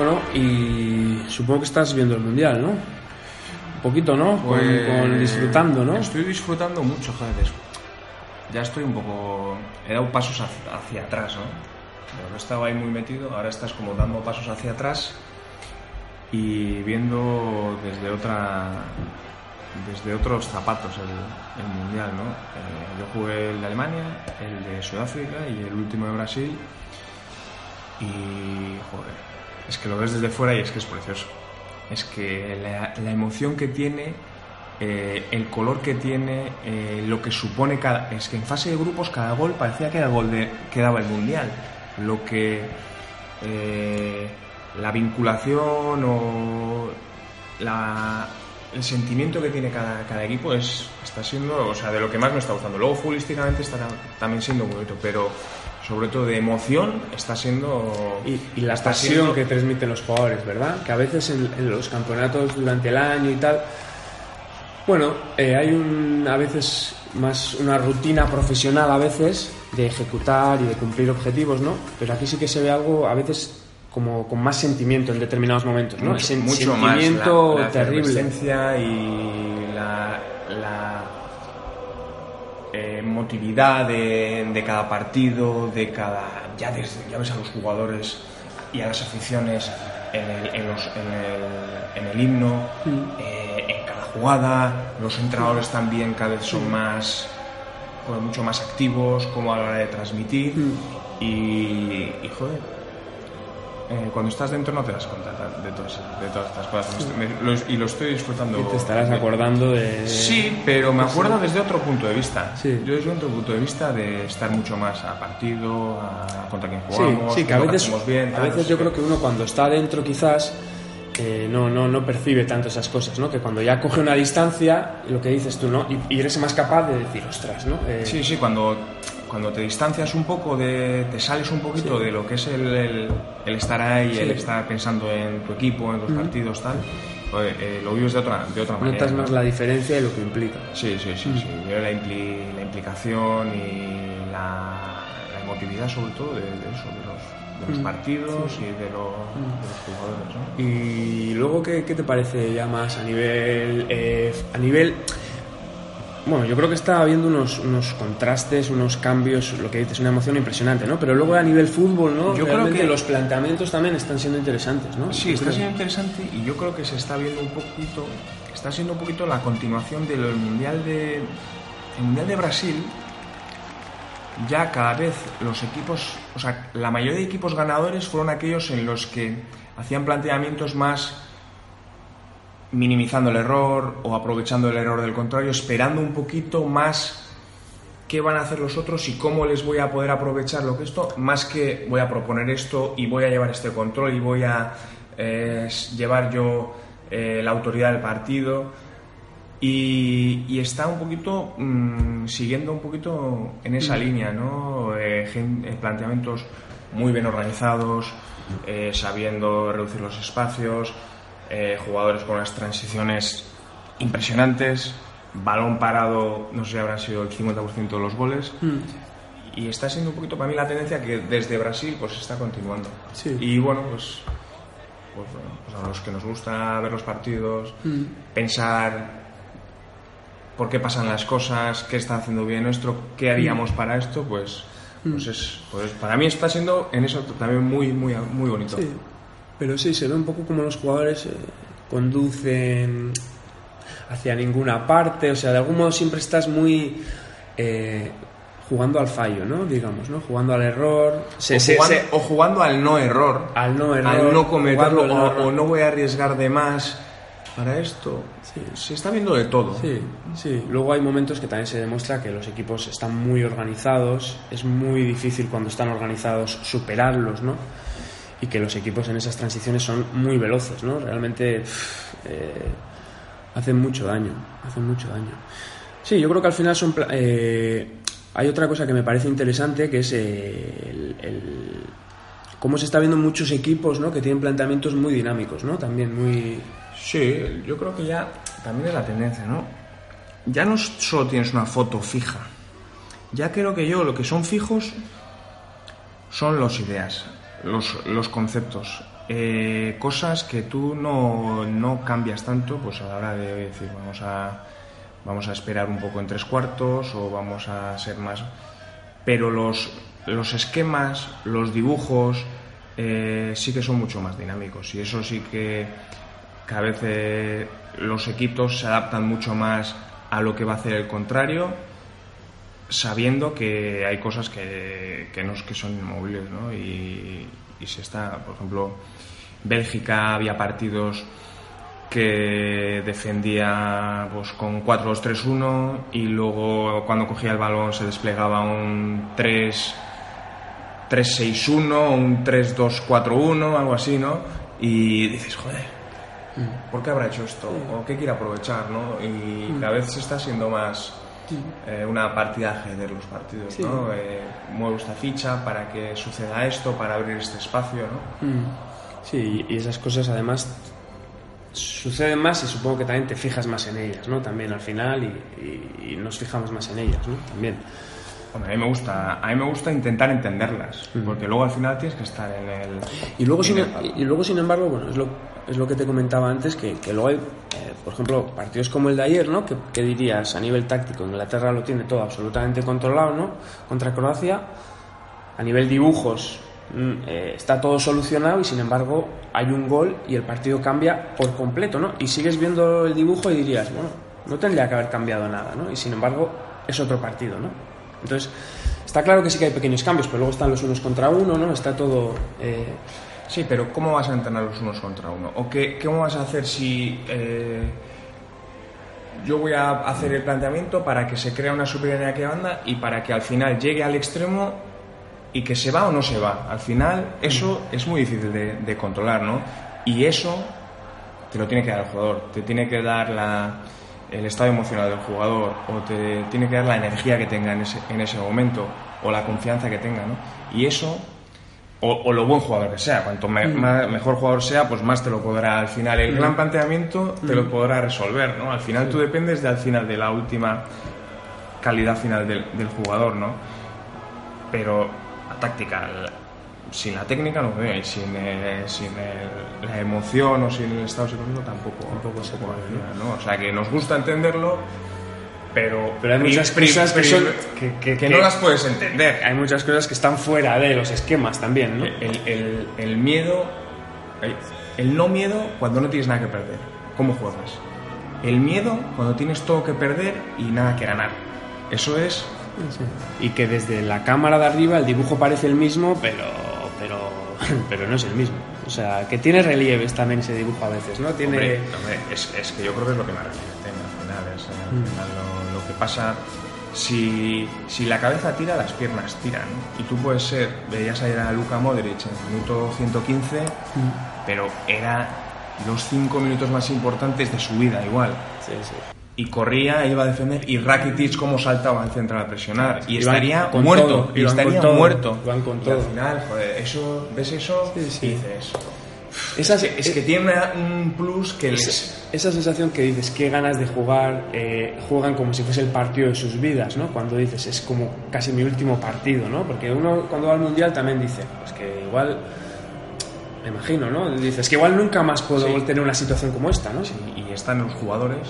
Bueno, y supongo que estás viendo el Mundial, ¿no? Un poquito, ¿no? Con- Pues, con, disfrutando, ¿no? Estoy disfrutando mucho, joder. Ya estoy un poco... He dado pasos hacia, hacia atrás, ¿no? Pero he estado ahí muy metido, ahora estás como dando pasos hacia atrás y viendo desde otra desde otros zapatos el, el mundial no Eh, yo jugué el de Alemania el de Sudáfrica y el último de Brasil y joder es que lo ves desde fuera y es que es precioso. Es que la, emoción que tiene eh, el color que tiene eh, lo que supone cada es que en fase de grupos cada gol parecía que era el gol de, que daba el mundial. Lo que eh, la vinculación o la- el sentimiento que tiene cada, cada equipo es está siendo o sea de lo que más me está gustando luego futbolísticamente está tam- también siendo bonito pero sobre todo de emoción está siendo Y, y la pasión siendo- que transmiten los jugadores, ¿verdad? Que a veces en, en los campeonatos durante el año y tal, bueno, eh, hay un, a veces más una rutina profesional a veces de ejecutar y de cumplir objetivos, ¿no? Pero aquí sí que se ve algo a veces como con más sentimiento en determinados momentos, ¿no? mucho, mucho más sentimiento la, la terrible. y la, la eh, emotividad de, de cada partido, de cada ya, desde- ya ves a los jugadores y a las aficiones en el, en los- en el- en el himno, eh, en cada jugada, los entrenadores también cada vez son más pues, mucho más activos como a la hora de transmitir. Y, y, joder eh, cuando estás dentro no te das cuenta ta- de todas, de todas estas cosas Me- lo- y lo estoy disfrutando Y te estarás de- acordando de... Sí, pero me acuerdo desde otro punto de vista. Sí. Yo desde otro punto de vista de estar mucho más a partido, a contra quién Sí, jugamos, sí, que a veces, bien, a veces yo creo que uno cuando está dentro quizás eh, no, no, no percibe tanto esas cosas, ¿no? Que cuando ya coge una distancia, lo que dices tú, ¿no? Y, y eres más capaz de decir, ostras, ¿no? Eh, Sí, sí, cuando, cuando te distancias un poco, de, te sales un poquito de lo que es el, el- el estar ahí, el estar pensando en tu equipo, en los partidos, tal, pues, eh, lo vives de otra, de otra manera. Notas ¿no? más la diferencia y lo que implica. Sí, sí, sí, sí. La, impli- la implicación y la, la emotividad, sobre todo, de, de eso, de los, de los partidos y de, lo- de los jugadores. ¿no? Y luego, ¿qué, qué te parece ya más a nivel... eh, a nivel... Bueno, yo creo que está habiendo unos, unos contrastes, unos cambios, lo que dices, una emoción impresionante, ¿no? Pero luego a nivel fútbol, ¿no? Yo creo Realmente que- los planteamientos también están siendo interesantes, ¿no? Sí, está siendo interesante y yo creo que se está viendo un poquito, está siendo un poquito la continuación del mundial de, el mundial de Brasil. Ya cada vez los equipos, o sea, la mayoría de equipos ganadores fueron aquellos en los que hacían planteamientos más minimizando el error o aprovechando el error del contrario, esperando un poquito más qué van a hacer los otros y cómo les voy a poder aprovechar lo que esto, más que voy a proponer esto y voy a llevar este control y voy a eh, llevar yo eh, la autoridad del partido. Y, y está un poquito mm, siguiendo un poquito en esa línea, ¿no? Eh, eh, planteamientos muy bien organizados, eh, sabiendo reducir los espacios, eh, jugadores con unas transiciones impresionantes, balón parado, no sé si habrán sido el 50% de los goles. Y está siendo un poquito para mí la tendencia que desde Brasil pues está continuando. Sí. Y bueno, pues, pues, bueno, pues a los que nos gusta ver los partidos, pensar por qué pasan las cosas, qué está haciendo bien nuestro, qué haríamos para esto, pues, pues es, pues para mí está siendo en eso también muy, muy, muy bonito. Sí, pero sí, se ve un poco como los jugadores eh, conducen hacia ninguna parte, o sea, de algún modo siempre estás muy eh, jugando al fallo, ¿no? Digamos, ¿no? Jugando al error, se- o, jugando, se- o jugando al no error, al no error, al no cometerlo, o no voy a arriesgar de más para esto. Sí. Se está viendo de todo. Sí, sí. Luego hay momentos que también se demuestra que los equipos están muy organizados. Es muy difícil cuando están organizados superarlos, ¿no? Y que los equipos en esas transiciones son muy veloces, ¿no? Realmente eh, hacen mucho daño, hacen mucho daño. Sí, yo creo que al final son... eh, hay otra cosa que me parece interesante que es eh, el, el- cómo se está viendo muchos equipos, ¿no? Que tienen planteamientos muy dinámicos, ¿no? También muy... Sí, yo creo que ya también es la tendencia, ¿no? Ya no solo tienes una foto fija. Ya creo que yo lo que son fijos son las ideas, los, conceptos. eh, cosas que tú no, no cambias tanto pues a la hora de decir vamos a vamos a esperar un poco en tres cuartos o vamos a ser más pero los, los esquemas los dibujos eh, sí que son mucho más dinámicos y eso sí que, que a veces los equipos se adaptan mucho más a lo que va a hacer el contrario sabiendo que hay cosas que, que, no, que son inmovibles ¿no? y, y se está, por ejemplo, Bélgica había partidos que defendía pues, con 4-2-3-1 y luego cuando cogía el balón se desplegaba un 3 3-6-1 un 3-2-4-1, algo así, ¿no? Y dices, joder, ¿por qué habrá hecho esto? ¿O qué quiere aprovechar, no? Y cada vez se está siendo más eh, una partida de ajedrez los partidos, ¿no? Eh, muevo esta ficha para que suceda esto, para abrir este espacio, ¿no? Sí, y esas cosas además suceden más y supongo que también te fijas más en ellas, ¿no? También al final y, y- y nos fijamos más en ellas, ¿no? También. Hombre, a mí me gusta, a mí me gusta intentar entenderlas, porque luego al final tienes que estar en el Y luego, sin, el palo. y luego, sin embargo, bueno, es lo, es lo que te comentaba antes, que, luego hay, eh, por ejemplo, partidos como el de ayer, ¿no? Que, que dirías a nivel táctico, Inglaterra lo tiene todo absolutamente controlado, ¿no? Contra Croacia. A nivel dibujos mm, eh, está todo solucionado y sin embargo hay un gol y el partido cambia por completo, ¿no? Y sigues viendo el dibujo y dirías, bueno, no tendría que haber cambiado nada, ¿no? Y sin embargo es otro partido, ¿no? Entonces, está claro que sí que hay pequeños cambios, pero luego están los unos contra uno, ¿no? Está todo... eh, Sí, pero ¿cómo vas a entrenar los unos contra uno? ¿O qué, cómo vas a hacer si eh, yo voy a hacer el planteamiento para que se crea una superioridad que banda y para que al final llegue al extremo y que se va o no se va? Al final eso es muy difícil de, de controlar, ¿no? Y eso te lo tiene que dar el jugador, te tiene que dar la, el estado emocional del jugador o te tiene que dar la energía que tenga en ese, en ese momento o la confianza que tenga, ¿no? Y eso o, o lo buen jugador que sea. Cuanto me- ma- mejor jugador sea, pues más te lo podrá al final. El gran planteamiento te lo podrá resolver, ¿no? Al final tú dependes de al final de la última calidad final del, del jugador, ¿no? Pero la táctica, la- sin la técnica no veo y sin, eh, sin el- la emoción o sin el estado psicológico tampoco, tampoco se puede, ¿no? O sea que nos gusta entenderlo, pero, Pero hay muchas pri- cosas que pri- son- que- que- que que- no las puedes entender. hay muchas cosas que están fuera de los esquemas también, ¿no? El, el- el miedo, el, el no miedo cuando no tienes nada que perder. ¿Cómo juegas? El miedo cuando tienes todo que perder y nada que ganar. Eso es. Y que desde la cámara de arriba el dibujo parece el mismo, pero, pero, pero no es el mismo. O sea, que tiene relieves también ese dibujo a veces, ¿no? Tiene... Hombre, hombre, es, es que yo creo que es lo que más relieve al final lo, lo que pasa. Si, si la cabeza tira, las piernas tiran. Y tú puedes ser, veías ayer a Luka Modric en el minuto 115, pero era los cinco minutos más importantes de su vida, igual. Sí, sí. y corría, iba a defender y Rakitic como saltaba al central a presionar y Iban estaría con muerto, todo, y iban estaría con todo, muerto. iban con Y todo. al final, joder, eso, ves eso Sí, sí. y dices, Esas- es que, es que tiene una- un plus que les... esa, esa sensación que dices, qué ganas de jugar, eh, juegan como si fuese el partido de sus vidas, ¿no? Cuando dices, es como casi mi último partido, ¿no? Porque uno cuando va al Mundial también dice, pues que igual, me imagino, ¿no? Dices, que igual nunca más puedo Sí. tener una situación como esta, ¿no? Y, y están los jugadores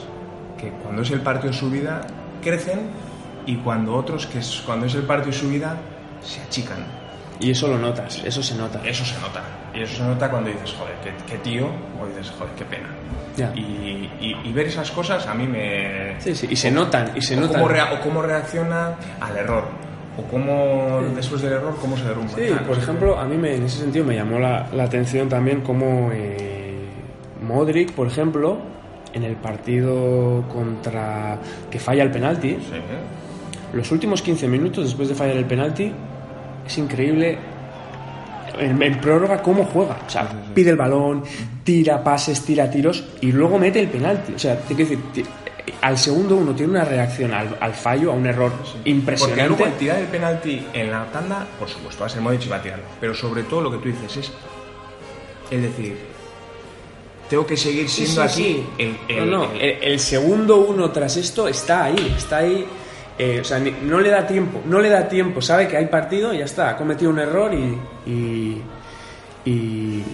que cuando es el partido de su vida crecen y cuando otros que es, cuando es el partido de su vida se achican. Y eso lo notas, eso se nota. Eso se nota. Y eso se nota cuando dices, joder, qué, qué tío, o dices, joder, qué pena. Ya. Y, y- y ver esas cosas a mí me, Sí, sí, y se notan, y se o notan. Cómo rea- o cómo reacciona al error. O cómo, después del error, cómo se derrumba. Sí, por no ejemplo, a mí me, en ese sentido me llamó la, la atención también cómo eh, Modric, por ejemplo, en el partido contra que falla el penalti. Sí. los últimos 15 minutos después de fallar el penalti, es increíble en, en prórroga cómo juega. O sea, pide el balón, tira pases, tira tiros y luego mete el penalti. O sea, te quiero decir, al segundo uno tiene una reacción al, al fallo, a un error Porque impresionante. luego al tirar el penalti en la tanda, por supuesto, va a ser Modric y va a tirarlo. Pero sobre todo lo que tú dices es, es decir, tengo que seguir siendo sí, aquí sí. el, el- no, no, el- el, el segundo uno tras esto está ahí, está ahí. Eh, o sea, no le da tiempo, no le da tiempo, sabe que hay partido y ya está, ha cometido un error y. y, y,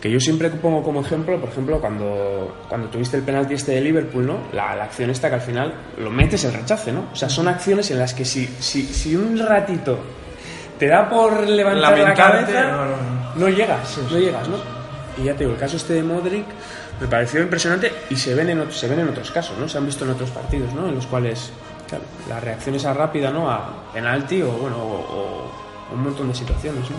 que yo siempre pongo como ejemplo, por ejemplo, cuando, cuando tuviste el penalti este de Liverpool, ¿no? La, la acción esta que al final lo metes el rechace, ¿no? O sea, son acciones en las que si, si, si un ratito te da por levantar la Lamentarte, cabeza, no, no, no. no llegas, no llegas, ¿no? Y ya te digo, el caso este de Modric me pareció impresionante y se ven en, se ven en otros casos, ¿no? Se han visto en otros partidos, ¿no? En los cuales, claro, la reacción esa rápida, ¿no? A penalti o, bueno, o, o un montón de situaciones, ¿no?